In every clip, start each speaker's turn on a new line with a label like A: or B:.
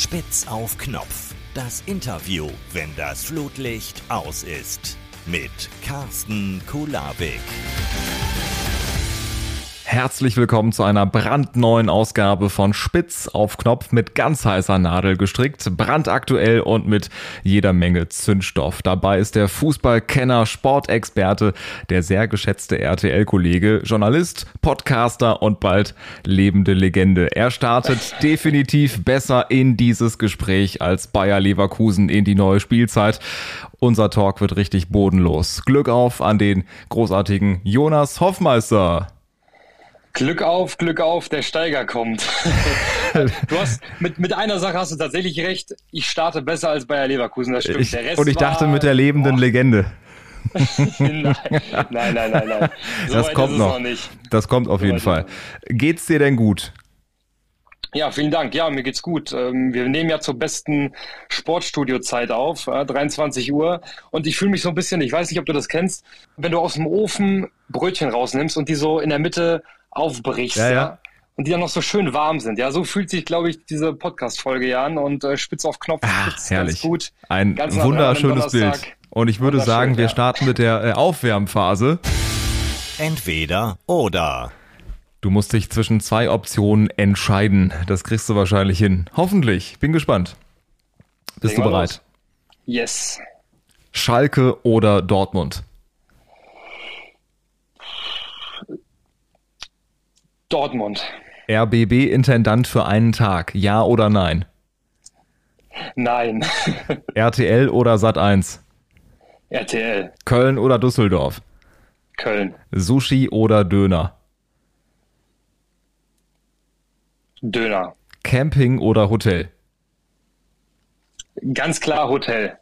A: Spitz auf Knopf. Das Interview, wenn das Flutlicht aus ist. Mit Carsten Kulabik.
B: Herzlich willkommen zu einer brandneuen Ausgabe von Spitz auf Knopf mit ganz heißer Nadel gestrickt, brandaktuell und mit jeder Menge Zündstoff. Dabei ist der Fußballkenner, Sportexperte, der sehr geschätzte RTL-Kollege, Journalist, Podcaster und bald lebende Legende. Er startet definitiv besser in dieses Gespräch als Bayer Leverkusen in die neue Spielzeit. Unser Talk wird richtig bodenlos. Glück auf an den großartigen Jonas Hoffmeister.
C: Glück auf, Glück auf, der Steiger kommt. du hast mit, mit einer Sache hast du tatsächlich recht. Ich starte besser als Bayer Leverkusen, das stimmt.
B: Ich, und ich dachte mit der lebenden oh. Legende.
C: nein, nein, nein, nein, nein.
B: So das kommt noch. noch das kommt auf so jeden Fall. Geht's dir denn gut?
C: Ja, vielen Dank. Ja, mir geht's gut. Ähm, wir nehmen ja zur besten Sportstudio-Zeit auf, 23 Uhr. Und ich fühle mich so ein bisschen, ich weiß nicht, ob du das kennst, wenn du aus dem Ofen Brötchen rausnimmst und die so in der Mitte aufbrichst. Ja, ja. Und die dann noch so schön warm sind. Ja, so fühlt sich, glaube ich, diese Podcast-Folge ja an und äh, spitz auf Knopf.
B: Ah, herrlich. gut. Ein ganz wunderschönes Bild. Und ich würde sagen, wir ja. starten mit der äh, Aufwärmphase.
A: Entweder oder.
B: Du musst dich zwischen zwei Optionen entscheiden. Das kriegst du wahrscheinlich hin. Hoffentlich. Bin gespannt. Bist Legen du bereit? Los.
C: Yes.
B: Schalke oder Dortmund?
C: Dortmund.
B: RBB-Intendant für einen Tag, ja oder nein?
C: Nein.
B: RTL oder Sat1?
C: RTL.
B: Köln oder Düsseldorf?
C: Köln.
B: Sushi oder Döner?
C: Döner.
B: Camping oder Hotel?
C: Ganz klar Hotel.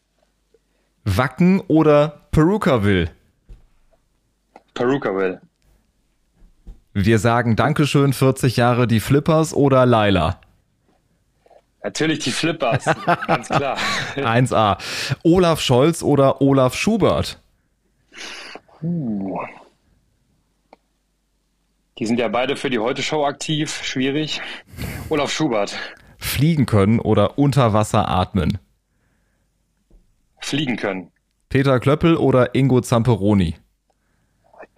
B: Wacken oder Perukaville?
C: Perukaville.
B: Wir sagen Dankeschön, 40 Jahre die Flippers oder Laila?
C: Natürlich die Flippers, ganz klar.
B: 1a. Olaf Scholz oder Olaf Schubert?
C: Uh. Die sind ja beide für die Heute-Show aktiv. Schwierig. Olaf Schubert.
B: Fliegen können oder unter Wasser atmen?
C: Fliegen können.
B: Peter Klöppel oder Ingo Zamperoni?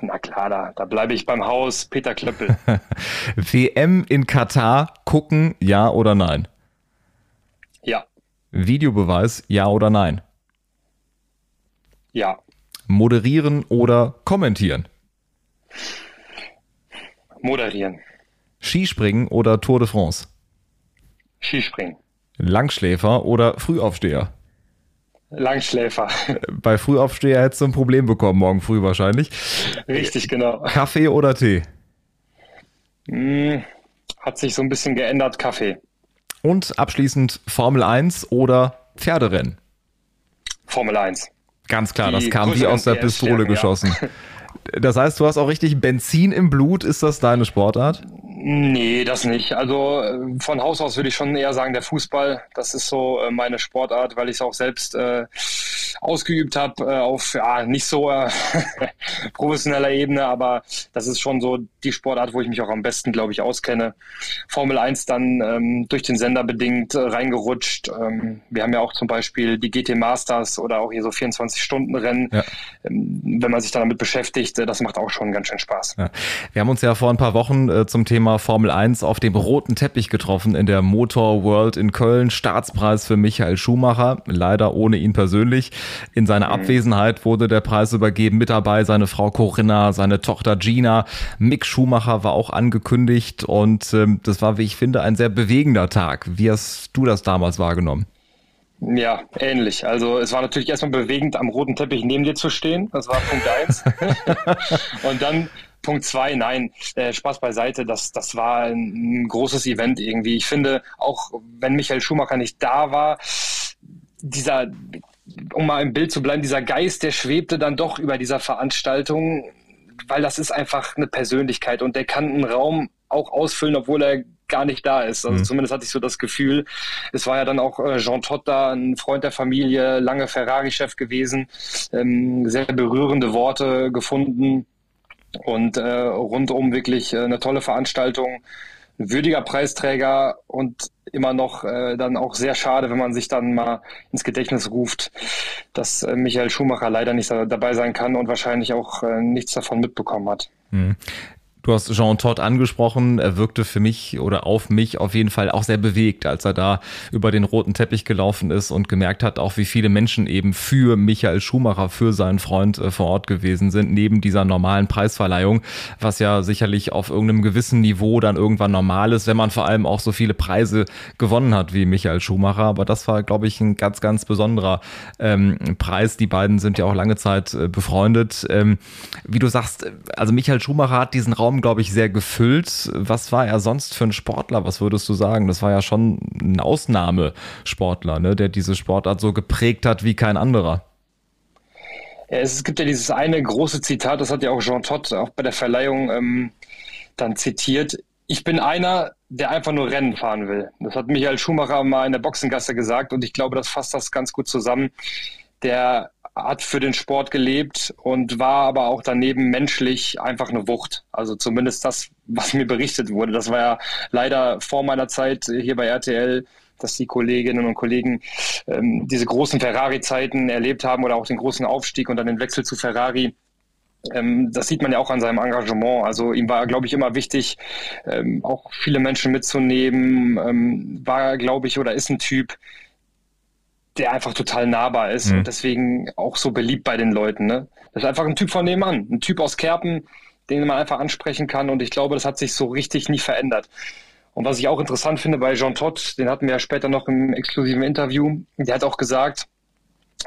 C: Na klar, da, da bleibe ich beim Haus. Peter Klöppel.
B: WM in Katar gucken, ja oder nein?
C: Ja.
B: Videobeweis, ja oder nein?
C: Ja.
B: Moderieren oder kommentieren?
C: Moderieren.
B: Skispringen oder Tour de France?
C: Skispringen.
B: Langschläfer oder Frühaufsteher?
C: Langschläfer.
B: Bei Frühaufsteher hättest du ein Problem bekommen, morgen früh wahrscheinlich.
C: Richtig, genau.
B: Kaffee oder Tee?
C: Hm, hat sich so ein bisschen geändert, Kaffee.
B: Und abschließend Formel 1 oder Pferderennen?
C: Formel 1.
B: Ganz klar, Die das kam wie aus der Pistole geschossen. Ja. Das heißt, du hast auch richtig Benzin im Blut. Ist das deine Sportart?
C: Nee, das nicht. Also äh, von Haus aus würde ich schon eher sagen, der Fußball, das ist so äh, meine Sportart, weil ich es auch selbst äh, ausgeübt habe äh, auf ja, nicht so äh, professioneller Ebene, aber das ist schon so die Sportart, wo ich mich auch am besten, glaube ich, auskenne. Formel 1 dann ähm, durch den Sender bedingt äh, reingerutscht. Ähm, wir haben ja auch zum Beispiel die GT Masters oder auch hier so 24-Stunden-Rennen. Ja. Ähm, wenn man sich damit beschäftigt, äh, das macht auch schon ganz schön Spaß.
B: Ja. Wir haben uns ja vor ein paar Wochen äh, zum Thema Thema Formel 1 auf dem roten Teppich getroffen in der Motor World in Köln. Staatspreis für Michael Schumacher, leider ohne ihn persönlich. In seiner mhm. Abwesenheit wurde der Preis übergeben. Mit dabei seine Frau Corinna, seine Tochter Gina. Mick Schumacher war auch angekündigt und ähm, das war, wie ich finde, ein sehr bewegender Tag. Wie hast du das damals wahrgenommen?
C: Ja, ähnlich. Also es war natürlich erstmal bewegend, am roten Teppich neben dir zu stehen. Das war Punkt eins. und dann Punkt zwei, nein, äh, Spaß beiseite, das, das war ein, ein großes Event irgendwie. Ich finde, auch wenn Michael Schumacher nicht da war, dieser, um mal im Bild zu bleiben, dieser Geist, der schwebte dann doch über dieser Veranstaltung, weil das ist einfach eine Persönlichkeit und der kann einen Raum auch ausfüllen, obwohl er gar nicht da ist. Also mhm. zumindest hatte ich so das Gefühl. Es war ja dann auch äh, Jean Todt da, ein Freund der Familie, lange Ferrari-Chef gewesen, ähm, sehr berührende Worte gefunden und äh, rundum wirklich äh, eine tolle Veranstaltung. Ein würdiger Preisträger und immer noch äh, dann auch sehr schade, wenn man sich dann mal ins Gedächtnis ruft, dass äh, Michael Schumacher leider nicht dabei sein kann und wahrscheinlich auch äh, nichts davon mitbekommen hat. Mhm.
B: Du hast Jean Todt angesprochen. Er wirkte für mich oder auf mich auf jeden Fall auch sehr bewegt, als er da über den roten Teppich gelaufen ist und gemerkt hat, auch wie viele Menschen eben für Michael Schumacher, für seinen Freund äh, vor Ort gewesen sind, neben dieser normalen Preisverleihung, was ja sicherlich auf irgendeinem gewissen Niveau dann irgendwann normal ist, wenn man vor allem auch so viele Preise gewonnen hat wie Michael Schumacher. Aber das war, glaube ich, ein ganz, ganz besonderer ähm, Preis. Die beiden sind ja auch lange Zeit äh, befreundet. Ähm, wie du sagst, also Michael Schumacher hat diesen Raum Raum, glaube ich, sehr gefüllt. Was war er sonst für ein Sportler? Was würdest du sagen? Das war ja schon ein Ausnahmesportler, ne? der diese Sportart so geprägt hat wie kein anderer.
C: Es gibt ja dieses eine große Zitat, das hat ja auch Jean Todt auch bei der Verleihung ähm, dann zitiert. Ich bin einer, der einfach nur Rennen fahren will. Das hat Michael Schumacher mal in der Boxengasse gesagt und ich glaube, das fasst das ganz gut zusammen. Der hat für den Sport gelebt und war aber auch daneben menschlich einfach eine Wucht. Also zumindest das, was mir berichtet wurde. Das war ja leider vor meiner Zeit hier bei RTL, dass die Kolleginnen und Kollegen ähm, diese großen Ferrari-Zeiten erlebt haben oder auch den großen Aufstieg und dann den Wechsel zu Ferrari. Ähm, das sieht man ja auch an seinem Engagement. Also ihm war, glaube ich, immer wichtig, ähm, auch viele Menschen mitzunehmen. Ähm, war, glaube ich, oder ist ein Typ, der einfach total nahbar ist mhm. und deswegen auch so beliebt bei den Leuten. Ne? Das ist einfach ein Typ von nebenan, ein Typ aus Kerpen, den man einfach ansprechen kann und ich glaube, das hat sich so richtig nie verändert. Und was ich auch interessant finde bei Jean Todt, den hatten wir ja später noch im exklusiven Interview, der hat auch gesagt,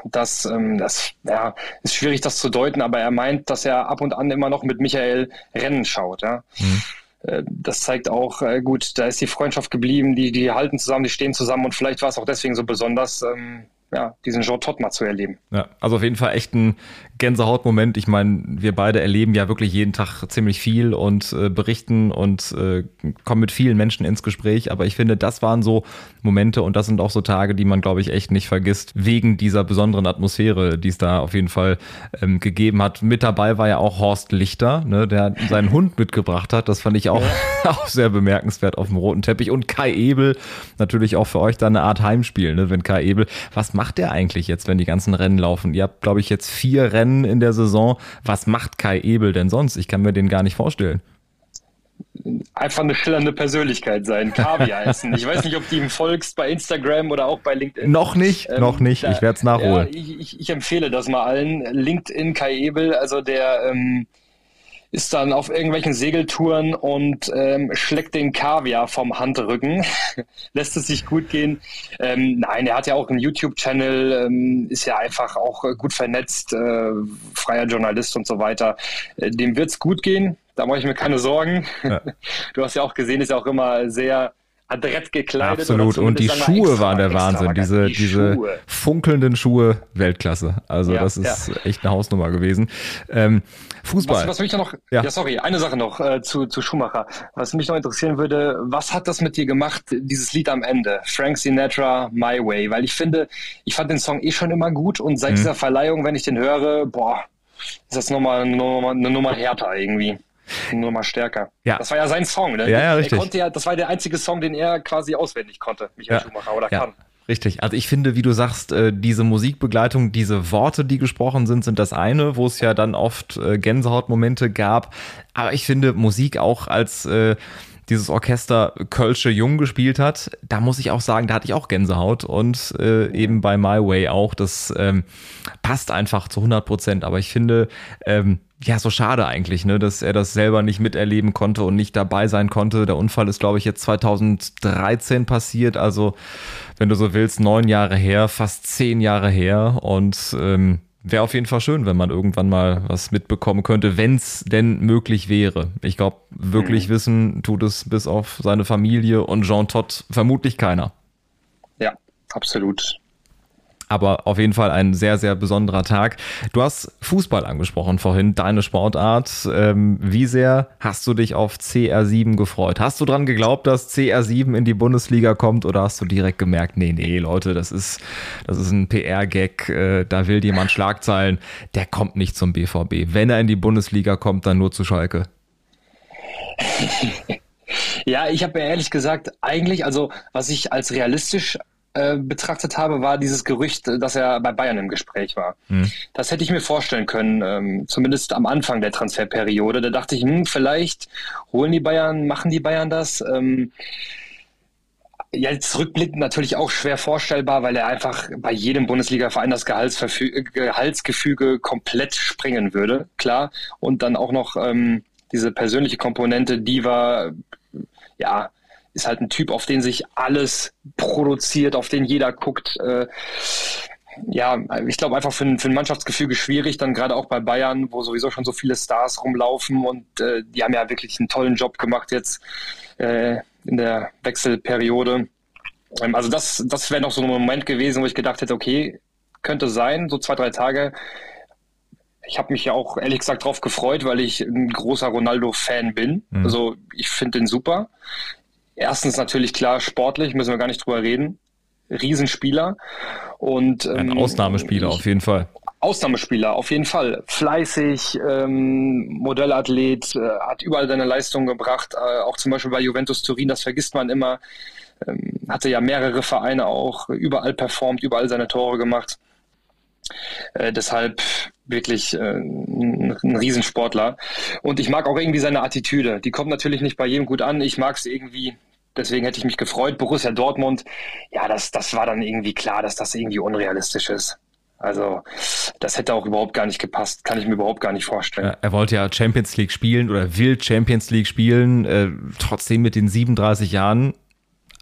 C: dass ähm, das ja, ist schwierig, das zu deuten, aber er meint, dass er ab und an immer noch mit Michael Rennen schaut. Ja. Mhm. Äh, das zeigt auch, äh, gut, da ist die Freundschaft geblieben, die, die halten zusammen, die stehen zusammen und vielleicht war es auch deswegen so besonders, ähm, ja, diesen Jean Todt mal zu erleben.
B: Ja, also auf jeden Fall echt ein Gänsehautmoment. Ich meine, wir beide erleben ja wirklich jeden Tag ziemlich viel und äh, berichten und äh, kommen mit vielen Menschen ins Gespräch. Aber ich finde, das waren so Momente und das sind auch so Tage, die man, glaube ich, echt nicht vergisst, wegen dieser besonderen Atmosphäre, die es da auf jeden Fall ähm, gegeben hat. Mit dabei war ja auch Horst Lichter, ne, der seinen Hund mitgebracht hat. Das fand ich auch, ja. auch sehr bemerkenswert auf dem roten Teppich. Und Kai Ebel, natürlich auch für euch da eine Art Heimspiel, ne, wenn Kai Ebel, was macht der eigentlich jetzt, wenn die ganzen Rennen laufen? Ihr habt, glaube ich, jetzt vier Rennen Rennen in der Saison. Was macht Kai Ebel denn sonst? Ich kann mir den gar nicht vorstellen
C: einfach eine schillernde Persönlichkeit sein, Kaviar essen. Ich weiß nicht, ob du ihm folgst bei Instagram oder auch bei LinkedIn.
B: Noch nicht, ähm, noch nicht. Da, ich werde es nachholen.
C: Ja, ich, ich, ich, empfehle das mal allen. LinkedIn Kai Ebel, also der ähm, ist dann auf irgendwelchen Segeltouren und ähm, schlägt den Kaviar vom Handrücken. Lässt es sich gut gehen. Ähm, nein, er hat ja auch einen YouTube-Channel, ähm, ist ja einfach auch äh, gut vernetzt, äh, freier Journalist und so weiter. Äh, dem wird's gut gehen. Da mache ich mir keine Sorgen. Ja. Du hast ja auch gesehen, ist ja auch immer sehr adrett gekleidet.
B: Absolut. Und die Schuhe waren der Wahnsinn. Diese, die diese Schuhe. funkelnden Schuhe, Weltklasse. Also ja, das ist ja. echt eine Hausnummer gewesen. Ähm, Fußball.
C: Was, was mich noch, ja. ja. sorry, eine Sache noch äh, zu, zu Schumacher. Was mich noch interessieren würde, was hat das mit dir gemacht, dieses Lied am Ende? Frank Sinatra, My Way. Weil ich finde, ich fand den Song eh schon immer gut und seit mhm. dieser Verleihung, wenn ich den höre, boah, ist das nochmal Nummer, eine Nummer härter irgendwie nur mal stärker. Ja. Das war ja sein Song, ne?
B: Ja, ja, richtig.
C: Er konnte ja, das war der einzige Song, den er quasi auswendig konnte, Michael ja. Schumacher, oder ja. kann.
B: Richtig. Also ich finde, wie du sagst, äh, diese Musikbegleitung, diese Worte, die gesprochen sind, sind das eine, wo es ja dann oft äh, Gänsehautmomente gab. Aber ich finde Musik auch als äh, dieses Orchester Kölsche Jung gespielt hat, da muss ich auch sagen, da hatte ich auch Gänsehaut und äh, eben bei My Way auch. Das ähm, passt einfach zu 100 Prozent. Aber ich finde, ähm, ja, so schade eigentlich, ne, dass er das selber nicht miterleben konnte und nicht dabei sein konnte. Der Unfall ist, glaube ich, jetzt 2013 passiert, also wenn du so willst, neun Jahre her, fast zehn Jahre her. Und ähm, wäre auf jeden Fall schön, wenn man irgendwann mal was mitbekommen könnte, wenn es denn möglich wäre. Ich glaube, wirklich mhm. wissen tut es bis auf seine Familie und Jean Todt vermutlich keiner.
C: Ja, absolut
B: aber auf jeden Fall ein sehr, sehr besonderer Tag. Du hast Fußball angesprochen vorhin, deine Sportart. Ähm, wie sehr hast du dich auf CR7 gefreut? Hast du dran geglaubt, dass CR7 in die Bundesliga kommt oder hast du direkt gemerkt, nee, nee, Leute, das ist, das ist ein PR-Gag, äh, da will jemand Schlagzeilen, der kommt nicht zum BVB. Wenn er in die Bundesliga kommt, dann nur zu Schalke.
C: Ja, ich habe ehrlich gesagt eigentlich, also was ich als realistisch äh, betrachtet habe, war dieses Gerücht, dass er bei Bayern im Gespräch war. Mhm. Das hätte ich mir vorstellen können, ähm, zumindest am Anfang der Transferperiode. Da dachte ich, hm, vielleicht holen die Bayern, machen die Bayern das. Ähm, Jetzt rückblickend natürlich auch schwer vorstellbar, weil er einfach bei jedem Bundesliga-Verein das Gehaltsgefüge komplett springen würde, klar. Und dann auch noch ähm, diese persönliche Komponente, die war, ja, ist halt ein Typ, auf den sich alles produziert, auf den jeder guckt. Äh, ja, ich glaube einfach für ein, für ein Mannschaftsgefüge schwierig, dann gerade auch bei Bayern, wo sowieso schon so viele Stars rumlaufen und äh, die haben ja wirklich einen tollen Job gemacht jetzt äh, in der Wechselperiode. Ähm, also das, das wäre noch so ein Moment gewesen, wo ich gedacht hätte, okay, könnte sein, so zwei, drei Tage. Ich habe mich ja auch ehrlich gesagt drauf gefreut, weil ich ein großer Ronaldo-Fan bin. Mhm. Also ich finde den super. Erstens natürlich klar, sportlich, müssen wir gar nicht drüber reden. Riesenspieler. Und,
B: Ein ähm, Ausnahmespieler ich, auf jeden Fall.
C: Ausnahmespieler, auf jeden Fall. Fleißig, ähm, Modellathlet, äh, hat überall seine Leistung gebracht, äh, auch zum Beispiel bei Juventus Turin, das vergisst man immer. Ähm, hatte ja mehrere Vereine auch, überall performt, überall seine Tore gemacht. Äh, deshalb wirklich äh, ein, Riesensportler. Und ich mag auch irgendwie seine Attitüde. Die kommt natürlich nicht bei jedem gut an. Ich mag es irgendwie. Deswegen hätte ich mich gefreut. Borussia Dortmund, ja, das, das war dann irgendwie klar, dass das irgendwie unrealistisch ist. Also das hätte auch überhaupt gar nicht gepasst, kann ich mir überhaupt gar nicht vorstellen.
B: Er wollte ja Champions League spielen oder will Champions League spielen, äh, trotzdem mit den 37 Jahren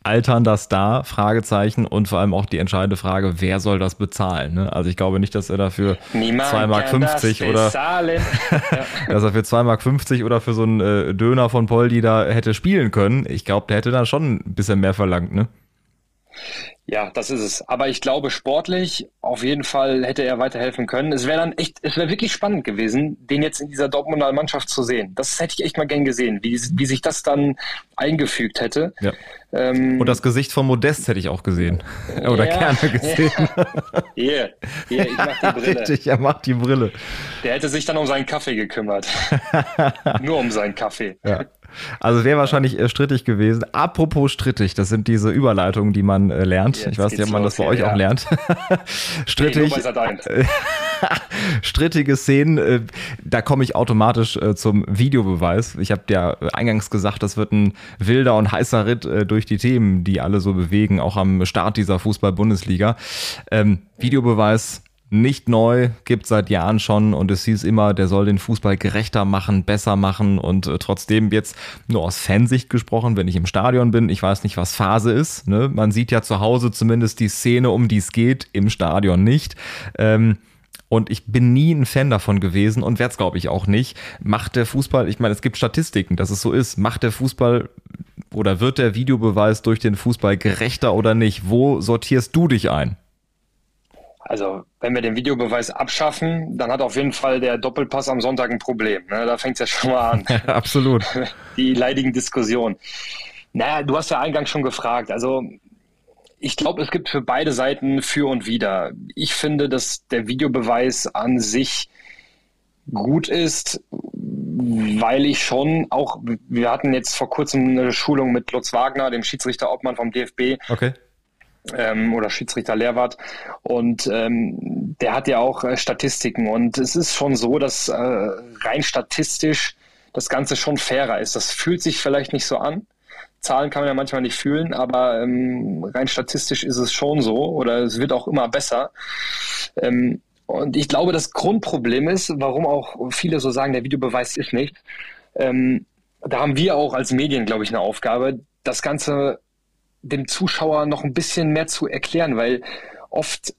B: alternder Star, Fragezeichen und vor allem auch die entscheidende Frage, wer soll das bezahlen? Ne? Also ich glaube nicht, dass er dafür 2,50 Mark 50 oder dass er für 2,50 Mark 50 oder für so einen äh, Döner von Poldi da hätte spielen können. Ich glaube, der hätte da schon ein bisschen mehr verlangt, ne?
C: Ja, das ist es. Aber ich glaube, sportlich auf jeden Fall hätte er weiterhelfen können. Es wäre dann echt, es wäre wirklich spannend gewesen, den jetzt in dieser Dortmunder Mannschaft zu sehen. Das hätte ich echt mal gern gesehen, wie, wie sich das dann eingefügt hätte.
B: Ja. Ähm, Und das Gesicht von Modest hätte ich auch gesehen. Oder ja, gerne gesehen.
C: Hier, hier, ich mach die Brille.
B: Richtig, er macht die Brille.
C: Der hätte sich dann um seinen Kaffee gekümmert. Nur um seinen Kaffee.
B: Ja. Also wäre wahrscheinlich äh, strittig gewesen. Apropos strittig, das sind diese Überleitungen, die man äh, lernt. Jetzt ich weiß nicht, ob man das bei euch ja. auch lernt. strittig. Nee, strittige Szenen, äh, da komme ich automatisch äh, zum Videobeweis. Ich habe ja eingangs gesagt, das wird ein wilder und heißer Ritt äh, durch die Themen, die alle so bewegen, auch am Start dieser Fußball-Bundesliga. Ähm, Videobeweis nicht neu, gibt seit Jahren schon und es hieß immer, der soll den Fußball gerechter machen, besser machen und äh, trotzdem jetzt nur aus Fansicht gesprochen, wenn ich im Stadion bin, ich weiß nicht, was Phase ist. Ne? Man sieht ja zu Hause zumindest die Szene, um die es geht, im Stadion nicht. Ähm, und ich bin nie ein Fan davon gewesen und werde es, glaube ich, auch nicht. Macht der Fußball, ich meine, es gibt Statistiken, dass es so ist, macht der Fußball oder wird der Videobeweis durch den Fußball gerechter oder nicht? Wo sortierst du dich ein?
C: Also, wenn wir den Videobeweis abschaffen, dann hat auf jeden Fall der Doppelpass am Sonntag ein Problem. Ne? Da fängt es ja schon mal an.
B: absolut.
C: Die leidigen Diskussionen. Naja, du hast ja eingangs schon gefragt. Also, ich glaube, es gibt für beide Seiten für und wider. Ich finde, dass der Videobeweis an sich gut ist, weil ich schon auch, wir hatten jetzt vor kurzem eine Schulung mit Lutz Wagner, dem Schiedsrichter Obmann vom DFB.
B: Okay
C: ähm, oder Schiedsrichter Lehrwart. Und ähm, der hat ja auch äh, Statistiken. Und es ist schon so, dass äh, rein statistisch das Ganze schon fairer ist. Das fühlt sich vielleicht nicht so an. Zahlen kann man ja manchmal nicht fühlen, aber ähm, rein statistisch ist es schon so oder es wird auch immer besser. Ähm, und ich glaube, das Grundproblem ist, warum auch viele so sagen, der Videobeweis ist nicht. Ähm, da haben wir auch als Medien, glaube ich, eine Aufgabe, das Ganze dem Zuschauer noch ein bisschen mehr zu erklären, weil oft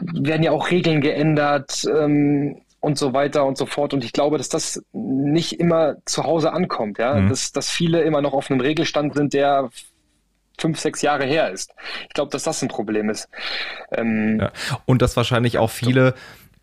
C: werden ja auch Regeln geändert ähm, und so weiter und so fort. Und ich glaube, dass das nicht immer zu Hause ankommt, ja, mhm. dass, dass viele immer noch auf einem Regelstand sind, der fünf, sechs Jahre her ist. Ich glaube, dass das ein Problem ist.
B: Ähm, ja. Und dass wahrscheinlich auch viele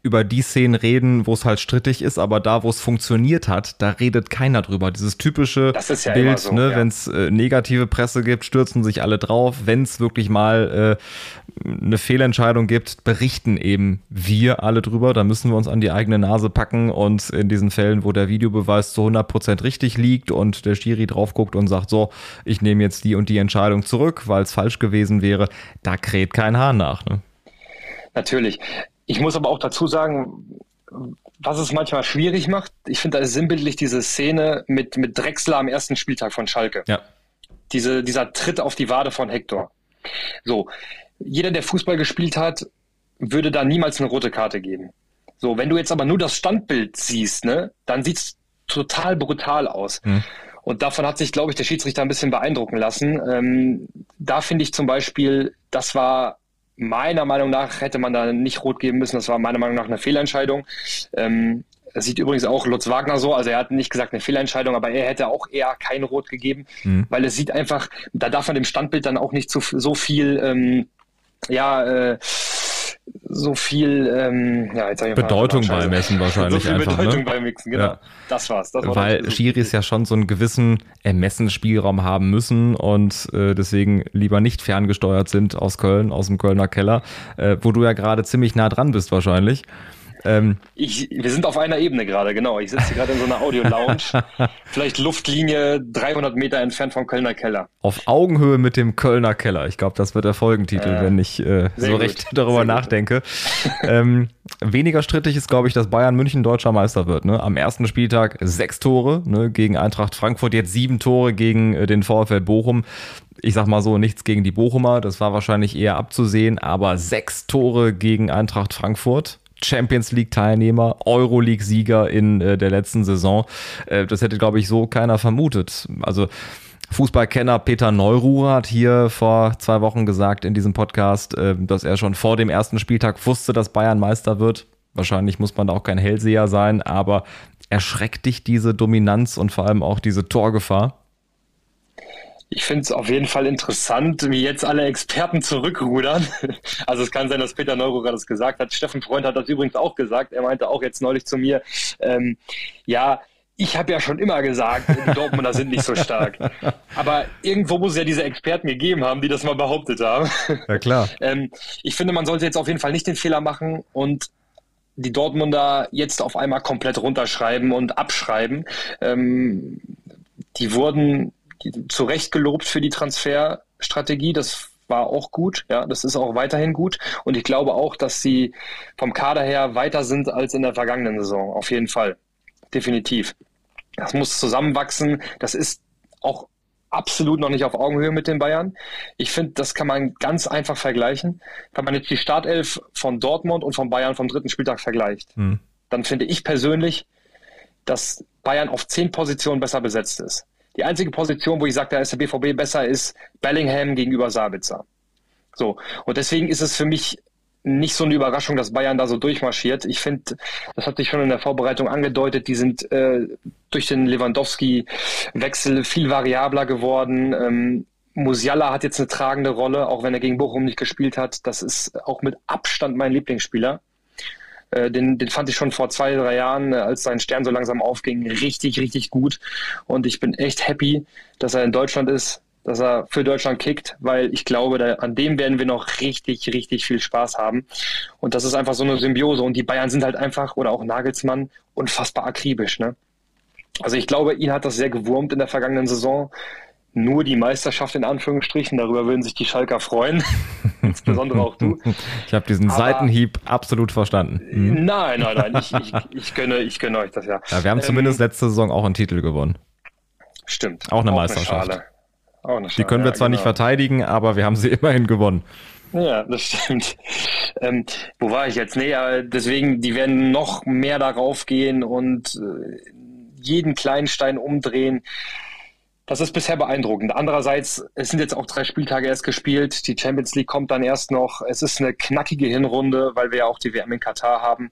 B: über die Szenen reden, wo es halt strittig ist, aber da, wo es funktioniert hat, da redet keiner drüber. Dieses typische
C: ja
B: Bild,
C: so,
B: ne,
C: ja.
B: wenn es äh, negative Presse gibt, stürzen sich alle drauf. Wenn es wirklich mal äh, eine Fehlentscheidung gibt, berichten eben wir alle drüber. Da müssen wir uns an die eigene Nase packen und in diesen Fällen, wo der Videobeweis zu 100% richtig liegt und der Schiri drauf guckt und sagt, so, ich nehme jetzt die und die Entscheidung zurück, weil es falsch gewesen wäre, da kräht kein Hahn nach. Ne?
C: Natürlich. Ich muss aber auch dazu sagen, was es manchmal schwierig macht, ich finde da ist sinnbildlich diese Szene mit, mit Drexler am ersten Spieltag von Schalke.
B: Ja.
C: Diese, dieser Tritt auf die Wade von Hector. So, jeder, der Fußball gespielt hat, würde da niemals eine rote Karte geben. So, wenn du jetzt aber nur das Standbild siehst, ne, dann sieht es total brutal aus.
B: Hm.
C: Und davon hat sich, glaube ich, der Schiedsrichter ein bisschen beeindrucken lassen. Ähm, da finde ich zum Beispiel, das war meiner Meinung nach, hätte man da nicht rot geben müssen. Das war meiner Meinung nach eine Fehlentscheidung. Ähm, das sieht übrigens auch Lutz Wagner so. Also er hat nicht gesagt eine Fehlentscheidung, aber er hätte auch eher kein Rot gegeben,
B: Mhm.
C: weil es sieht einfach, da darf man dem Standbild dann auch nicht zu, so viel, ähm, ja, äh, so viel ähm, ja, jetzt ich
B: Bedeutung
C: Scheiße.
B: beimessen wahrscheinlich
C: so viel
B: einfach,
C: Bedeutung
B: ne?
C: beimixen, genau.
B: Ja.
C: Das war's. Das war
B: Weil
C: das-
B: Schiris ja schon so einen gewissen Ermessensspielraum haben müssen und äh, deswegen lieber nicht ferngesteuert sind aus Köln, aus dem Kölner Keller, äh, wo du ja gerade ziemlich nah dran bist wahrscheinlich. Ähm,
C: Ich, wir sind auf einer Ebene gerade, genau. Ich sitze hier gerade in so einer Audio-Lounge. Vielleicht Luftlinie 300 Meter entfernt vom Kölner Keller.
B: auf Augenhöhe mit dem Kölner Keller. Ich glaube, das wird der Folgentitel,
C: Äh,
B: wenn ich äh, so
C: gut,
B: recht darüber
C: sehr
B: nachdenke. ähm, weniger strittig ist, glaube ich, dass Bayern München deutscher Meister wird. Ne? Am ersten Spieltag sechs Tore ne, gegen Eintracht Frankfurt, jetzt sieben Tore gegen äh, den VfL Bochum. Ich sag mal so, nichts gegen die Bochumer, das war wahrscheinlich eher abzusehen, aber sechs Tore gegen Eintracht Frankfurt. Champions League Teilnehmer, Euroleague Sieger in äh, der letzten Saison. Äh, das hätte, glaube ich, so keiner vermutet. Also Fußballkenner Peter Neuruhr hat hier vor zwei Wochen gesagt in diesem Podcast, äh, dass er schon vor dem ersten Spieltag wusste, dass Bayern Meister wird. Wahrscheinlich muss man da auch kein Hellseher sein, aber erschreckt dich diese Dominanz und vor allem auch diese Torgefahr?
C: Ich finde es auf jeden Fall interessant, wie jetzt alle Experten zurückrudern. Also es kann sein, dass Peter Neururer das gesagt hat. Steffen Freund hat das übrigens auch gesagt. Er meinte auch jetzt neulich zu mir, ähm, ja, ich habe ja schon immer gesagt, die Dortmunder sind nicht so stark. Aber irgendwo muss es ja diese Experten gegeben haben, die das mal behauptet haben.
B: Ja klar.
C: Ähm, ich finde, man sollte jetzt auf jeden Fall nicht den Fehler machen und die Dortmunder jetzt auf einmal komplett runterschreiben und abschreiben. Ähm, die wurden zu Recht gelobt für die Transferstrategie. Das war auch gut. Ja, das ist auch weiterhin gut. Und ich glaube auch, dass sie vom Kader her weiter sind als in der vergangenen Saison. Auf jeden Fall. Definitiv. Das muss zusammenwachsen. Das ist auch absolut noch nicht auf Augenhöhe mit den Bayern. Ich finde, das kann man ganz einfach vergleichen. Wenn man jetzt die Startelf von Dortmund und von Bayern vom dritten Spieltag vergleicht,
B: Hm.
C: dann finde ich persönlich, dass Bayern auf zehn Positionen besser besetzt ist. Die einzige Position, wo ich sage, da ist der BVB besser, ist Bellingham gegenüber Sabitzer. So. Und deswegen ist es für mich nicht so eine Überraschung, dass Bayern da so durchmarschiert. Ich finde, das hat sich schon in der Vorbereitung angedeutet, die sind äh, durch den Lewandowski-Wechsel viel variabler geworden. Ähm, Musiala hat jetzt eine tragende Rolle, auch wenn er gegen Bochum nicht gespielt hat. Das ist auch mit Abstand mein Lieblingsspieler. Äh, Den, den fand ich schon vor zwei, drei Jahren, äh, als sein Stern so langsam aufging, richtig, richtig gut. Und ich bin echt happy, dass er in Deutschland ist, dass er für Deutschland kickt, weil ich glaube, da, an dem werden wir noch richtig, richtig viel Spaß haben. Und das ist einfach so eine Symbiose. Und die Bayern sind halt einfach, oder auch Nagelsmann, unfassbar akribisch. Ne? Also ich glaube, ihn hat das sehr gewurmt in der vergangenen Saison. Nur die Meisterschaft in Anführungsstrichen, darüber würden sich die Schalker freuen. Insbesondere auch du.
B: Ich habe diesen
C: Aber-
B: Seitenhieb absolut verstanden. Hm.
C: Nein, nein, nein, ich, ich, ich, gönne, ich gönne euch das ja.
B: Ja, wir haben
C: Ähm,
B: zumindest letzte Saison auch einen Titel gewonnen.
C: Stimmt.
B: Auch eine Meisterschaft.
C: Schale. Auch eine
B: Die können wir
C: ja,
B: zwar nicht
C: genau.
B: verteidigen, aber wir haben sie immerhin gewonnen.
C: Ja, das stimmt. Ähm, wo war ich jetzt? Nee, ja, deswegen, die werden noch mehr darauf gehen und äh, jeden kleinen Stein umdrehen. Das ist bisher beeindruckend. Andererseits, es sind jetzt auch drei Spieltage erst gespielt. Die Champions League kommt dann erst noch. Es ist eine knackige Hinrunde, weil wir ja auch die WM in Katar haben.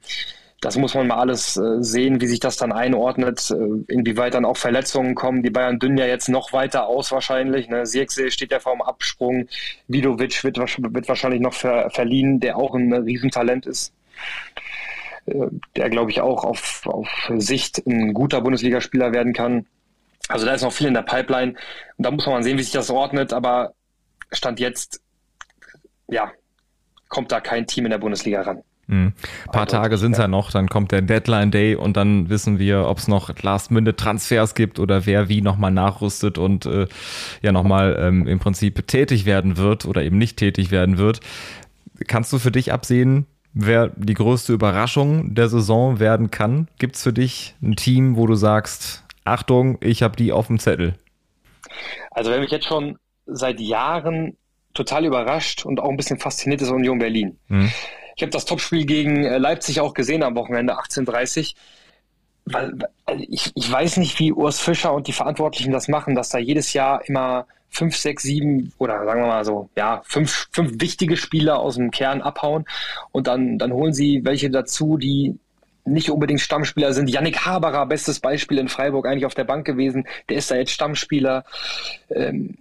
C: Das muss man mal alles äh, sehen, wie sich das dann einordnet, äh, inwieweit dann auch Verletzungen kommen. Die Bayern dünnen ja jetzt noch weiter aus wahrscheinlich. Ne? Sirkse steht ja vorm Absprung. Vidovic wird, wird wahrscheinlich noch ver verliehen, der auch ein Riesentalent ist. äh, der glaube ich auch auf, auf Sicht ein guter Bundesligaspieler werden kann. Also da ist noch viel in der Pipeline und da muss man sehen, wie sich das ordnet, aber Stand jetzt, ja, kommt da kein Team in der Bundesliga ran.
B: Mhm. Ein paar Tage sind es ja noch, dann kommt der Deadline Day und dann wissen wir, ob es noch Last-Minute-Transfers gibt oder wer wie nochmal nachrüstet und äh, ja nochmal ähm, im Prinzip tätig werden wird oder eben nicht tätig werden wird. Kannst du für dich absehen, wer die größte Überraschung der Saison werden kann? Gibt es für dich ein Team, wo du sagst, Achtung, ich habe die auf dem Zettel?
C: Also wer mich jetzt schon seit Jahren total überrascht und auch ein bisschen fasziniert ist Union Berlin. Mhm. Ich habe das Topspiel gegen äh, Leipzig auch gesehen am Wochenende 18:30. Weil, weil ich, ich weiß nicht, wie Urs Fischer und die Verantwortlichen das machen, dass da jedes Jahr immer fünf, sechs, sieben oder sagen wir mal so, ja, fünf, fünf wichtige Spieler aus dem Kern abhauen und dann, dann holen sie welche dazu, die nicht unbedingt Stammspieler sind. Yannick Haberer, bestes Beispiel in Freiburg, eigentlich auf der Bank gewesen, der ist da jetzt Stammspieler. Ähm,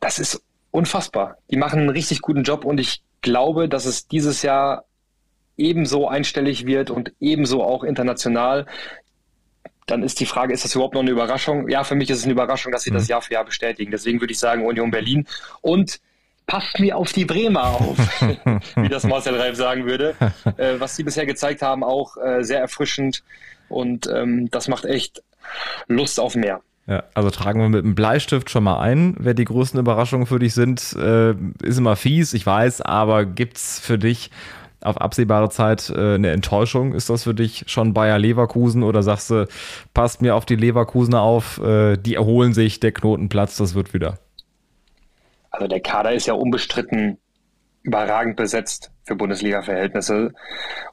C: das ist unfassbar. Die machen einen richtig guten Job und ich glaube, dass es dieses Jahr ebenso einstellig wird und ebenso auch international. Dann ist die Frage, ist das überhaupt noch eine Überraschung? Ja, für mich ist es eine Überraschung, dass sie mhm. das Jahr für Jahr bestätigen. Deswegen würde ich sagen Union Berlin und passt mir auf die Bremer auf, wie das Marcel Reif sagen würde. Äh, was sie bisher gezeigt haben, auch äh, sehr erfrischend und ähm, das macht echt Lust auf mehr.
B: Ja, also tragen wir mit einem Bleistift schon mal ein, wer die größten Überraschungen für dich sind. Äh, ist immer fies, ich weiß, aber gibt es für dich auf absehbare Zeit äh, eine Enttäuschung? Ist das für dich schon Bayer Leverkusen oder sagst du, passt mir auf die Leverkusener auf, äh, die erholen sich, der Knotenplatz, das wird wieder?
C: Also der Kader ist ja unbestritten überragend besetzt für Bundesliga-Verhältnisse.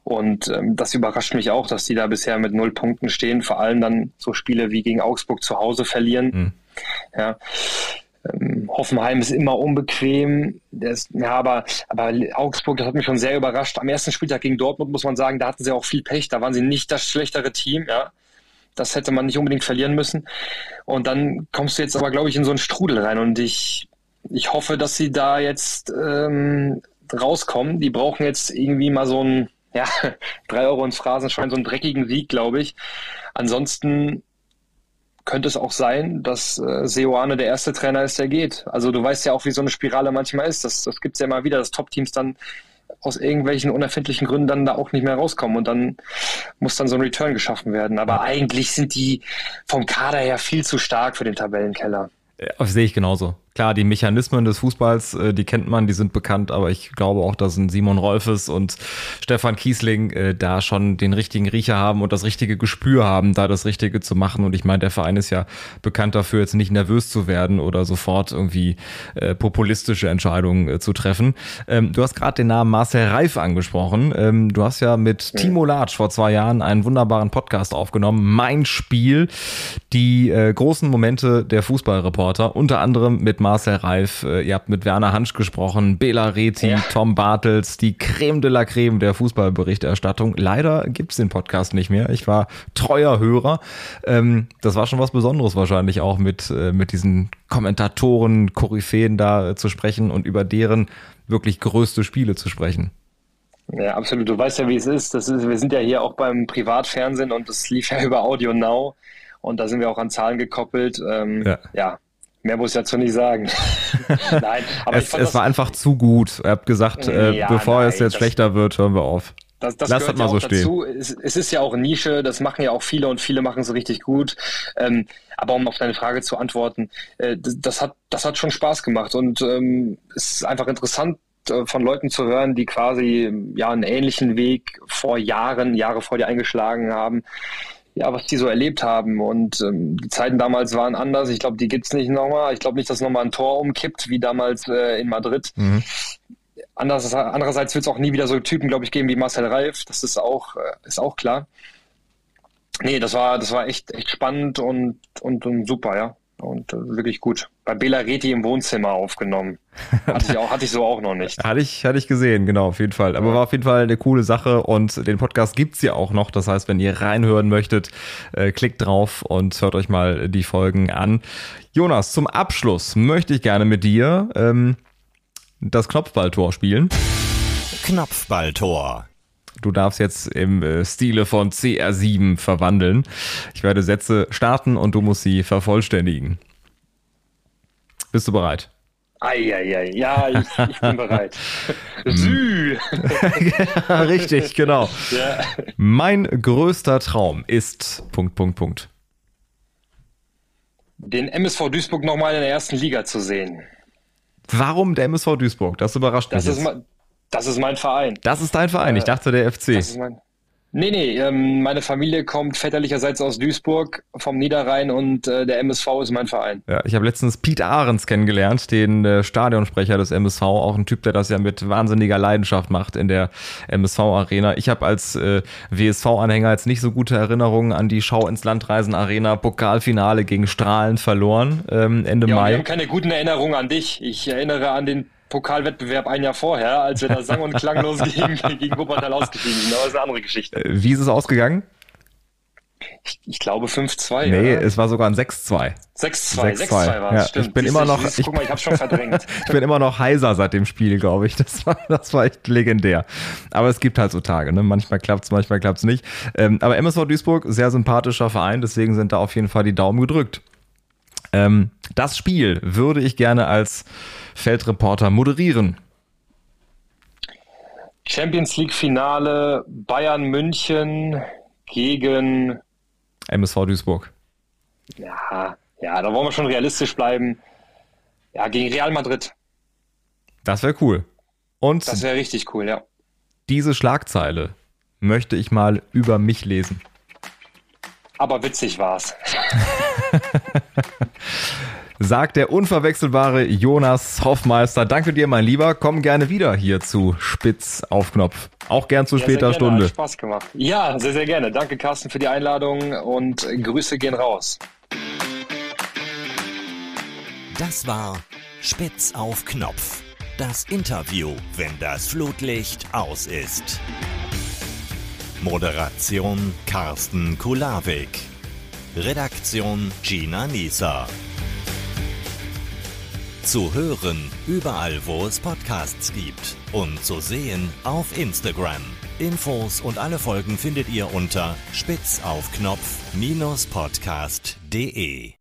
C: Und ähm, das überrascht mich auch, dass die da bisher mit null Punkten stehen, vor allem dann so Spiele wie gegen Augsburg zu Hause verlieren. Mhm. Ja. Ähm, Hoffenheim ist immer unbequem. Das, ja, aber, aber Augsburg, das hat mich schon sehr überrascht. Am ersten Spieltag gegen Dortmund muss man sagen, da hatten sie auch viel Pech. Da waren sie nicht das schlechtere Team, ja. Das hätte man nicht unbedingt verlieren müssen. Und dann kommst du jetzt aber, glaube ich, in so einen Strudel rein. Und ich ich hoffe, dass sie da jetzt ähm, rauskommen. Die brauchen jetzt irgendwie mal so einen, ja, drei Euro ins Phrasenschwein, so einen dreckigen Sieg, glaube ich. Ansonsten könnte es auch sein, dass äh, Seoane der erste Trainer ist, der geht. Also du weißt ja auch, wie so eine Spirale manchmal ist. Das, das gibt es ja immer wieder, dass Top-Teams dann aus irgendwelchen unerfindlichen Gründen dann da auch nicht mehr rauskommen und dann muss dann so ein Return geschaffen werden. Aber eigentlich sind die vom Kader her viel zu stark für den Tabellenkeller.
B: Ja, sehe ich genauso klar, die Mechanismen des Fußballs, äh, die kennt man, die sind bekannt, aber ich glaube auch, dass ein Simon Rolfes und Stefan Kiesling äh, da schon den richtigen Riecher haben und das richtige Gespür haben, da das Richtige zu machen. Und ich meine, der Verein ist ja bekannt dafür, jetzt nicht nervös zu werden oder sofort irgendwie äh, populistische Entscheidungen äh, zu treffen. Ähm, du hast gerade den Namen Marcel Reif angesprochen. Ähm, du hast ja mit. Timo Latsch vor zwei Jahren einen wunderbaren Podcast aufgenommen, Mein Spiel, die äh, großen Momente der Fußballreporter, unter anderem mit Marcel Reif, äh, ihr habt mit Werner Hansch gesprochen, Bela Reti, ja. Tom Bartels, die Creme de la Creme der Fußballberichterstattung. Leider gibt es den Podcast nicht mehr. Ich war treuer Hörer. Ähm, das war schon was Besonderes wahrscheinlich auch mit, äh, mit diesen Kommentatoren, Koryphäen da äh, zu sprechen und über deren wirklich größte Spiele zu sprechen.
C: Ja, absolut. Du weißt ja, wie es ist. Das ist. Wir sind ja hier auch beim Privatfernsehen und das lief ja über Audio Now und da sind wir auch an Zahlen gekoppelt. Ähm, ja. ja. Mehr muss ich dazu nicht sagen.
B: nein, aber es, es war einfach zu gut. Ihr habt gesagt, äh, ja, bevor nein, es jetzt schlechter wird, hören wir auf.
C: Das, das Lass gehört das mal ja so dazu. stehen. Es, es, ist ja auch Nische, das machen ja auch viele und viele machen es richtig gut. Ähm, aber um auf deine Frage zu antworten, äh, das, das, hat, das hat schon Spaß gemacht und ähm, es ist einfach interessant, äh, von Leuten zu hören, die quasi ja einen ähnlichen Weg vor Jahren, Jahre vor dir eingeschlagen haben ja, was die so erlebt haben. Und ähm, die Zeiten damals waren anders. Ich glaube, die gibt es nicht nochmal. Ich glaube nicht, dass nochmal ein Tor umkippt, wie damals äh, in Madrid. Mhm. Anders, andererseits wird es auch nie wieder so Typen, glaube ich, geben wie Marcel Reif. Das ist auch, äh, ist auch klar. Nee, das war, das war echt, echt spannend und, und, und super, ja und äh, wirklich gut. Bei Bela Reti im Wohnzimmer aufgenommen. Hatte ich, auch, hatte ich so auch noch nicht.
B: hatte, ich, hatte ich gesehen, genau, auf jeden Fall. Aber ja. war auf jeden Fall eine coole Sache und den Podcast gibt's ja auch noch. Das heißt, wenn ihr reinhören möchtet, äh, klickt drauf und hört euch mal die Folgen an. Jonas, zum Abschluss möchte ich gerne mit dir ähm, das Knopfballtor spielen.
A: Knopfballtor
B: Du darfst jetzt im äh, Stile von CR7 verwandeln. Ich werde Sätze starten und du musst sie vervollständigen. Bist du bereit?
C: Eieiei, ja, ich, ich bin bereit. Sü!
B: ja, richtig, genau. Ja. Mein größter Traum ist. Punkt, Punkt, Punkt.
C: Den MSV Duisburg nochmal in der ersten Liga zu sehen.
B: Warum der MSV Duisburg? Das überrascht
C: das
B: mich.
C: Ist das ist mein Verein.
B: Das ist dein Verein. Ich äh, dachte der FC.
C: Das ist mein, Nee, nee, ähm, meine Familie kommt väterlicherseits aus Duisburg vom Niederrhein und äh, der MSV ist mein Verein.
B: Ja, ich habe letztens Pete Ahrens kennengelernt, den äh, Stadionsprecher des MSV, auch ein Typ, der das ja mit wahnsinniger Leidenschaft macht in der MSV-Arena. Ich habe als WSV-Anhänger jetzt nicht so gute Erinnerungen an die Schau ins Landreisen-Arena Pokalfinale gegen Strahlen verloren ähm, Ende
C: ja,
B: Mai.
C: Wir haben keine guten Erinnerungen an dich. Ich erinnere an den Pokalwettbewerb ein Jahr vorher, als wir da sang- und klanglos gegen, gegen Wuppertal ausgeschieden sind. Aber das ist eine andere Geschichte.
B: Äh, wie ist es ausgegangen?
C: Ich, ich glaube 5-2.
B: Nee, oder? es war sogar ein 6-2.
C: 6-2, 6-2 war es, ja,
B: stimmt. Ich bin immer noch,
C: ich, guck mal, ich hab's schon verdrängt.
B: ich bin immer noch heiser seit dem Spiel, glaube ich. Das war, das war echt legendär. Aber es gibt halt so Tage, ne? Manchmal klappt's, manchmal klappt's nicht. Ähm, aber MSV Duisburg, sehr sympathischer Verein, deswegen sind da auf jeden Fall die Daumen gedrückt. Ähm, das Spiel würde ich gerne als Feldreporter moderieren.
C: Champions League Finale Bayern München gegen
B: MSV Duisburg.
C: Ja, ja, da wollen wir schon realistisch bleiben. Ja, gegen Real Madrid.
B: Das wäre cool. Und
C: das wäre richtig cool, ja.
B: Diese Schlagzeile möchte ich mal über mich lesen.
C: Aber witzig war's.
B: Sagt der unverwechselbare Jonas Hoffmeister. Danke dir, mein Lieber. Komm gerne wieder hier zu Spitz auf Knopf. Auch gern zu ja, später Stunde. Hat
C: Spaß gemacht. Ja, sehr, sehr gerne. Danke, Carsten, für die Einladung und Grüße gehen raus.
A: Das war Spitz auf Knopf. Das Interview, wenn das Flutlicht aus ist. Moderation Carsten Kulawik. Redaktion Gina Nieser. Zu hören überall, wo es Podcasts gibt und zu sehen auf Instagram. Infos und alle Folgen findet ihr unter spitzaufknopf-podcast.de.